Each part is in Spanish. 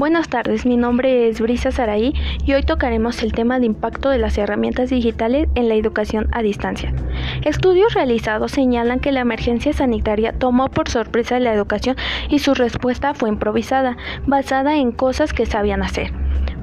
Buenas tardes, mi nombre es Brisa Saraí y hoy tocaremos el tema de impacto de las herramientas digitales en la educación a distancia. Estudios realizados señalan que la emergencia sanitaria tomó por sorpresa la educación y su respuesta fue improvisada, basada en cosas que sabían hacer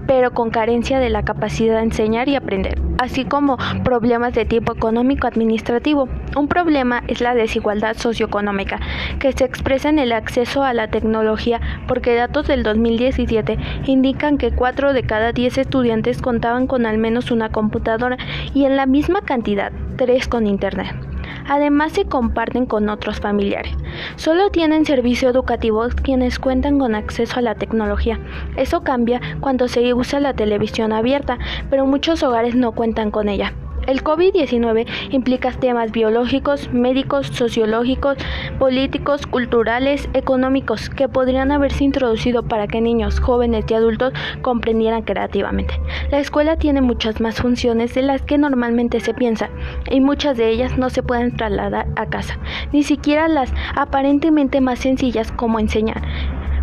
pero con carencia de la capacidad de enseñar y aprender, así como problemas de tipo económico-administrativo. Un problema es la desigualdad socioeconómica, que se expresa en el acceso a la tecnología, porque datos del 2017 indican que 4 de cada 10 estudiantes contaban con al menos una computadora y en la misma cantidad, 3 con Internet. Además se comparten con otros familiares. Solo tienen servicio educativo quienes cuentan con acceso a la tecnología. Eso cambia cuando se usa la televisión abierta, pero muchos hogares no cuentan con ella. El COVID-19 implica temas biológicos, médicos, sociológicos, políticos, culturales, económicos, que podrían haberse introducido para que niños, jóvenes y adultos comprendieran creativamente. La escuela tiene muchas más funciones de las que normalmente se piensa, y muchas de ellas no se pueden trasladar a casa, ni siquiera las aparentemente más sencillas como enseñar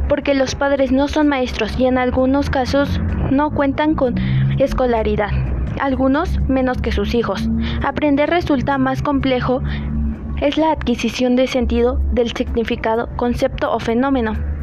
porque los padres no son maestros y en algunos casos no cuentan con escolaridad algunos menos que sus hijos. Aprender resulta más complejo es la adquisición de sentido del significado, concepto o fenómeno.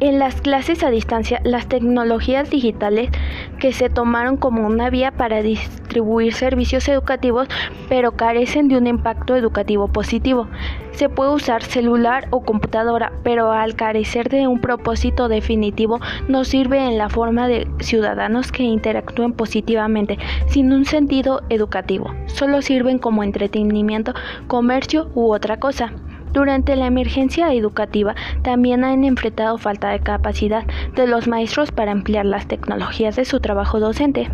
En las clases a distancia, las tecnologías digitales que se tomaron como una vía para distribuir servicios educativos, pero carecen de un impacto educativo positivo. Se puede usar celular o computadora, pero al carecer de un propósito definitivo, no sirve en la forma de ciudadanos que interactúen positivamente, sin un sentido educativo. Solo sirven como entretenimiento, comercio u otra cosa. Durante la emergencia educativa también han enfrentado falta de capacidad de los maestros para emplear las tecnologías de su trabajo docente.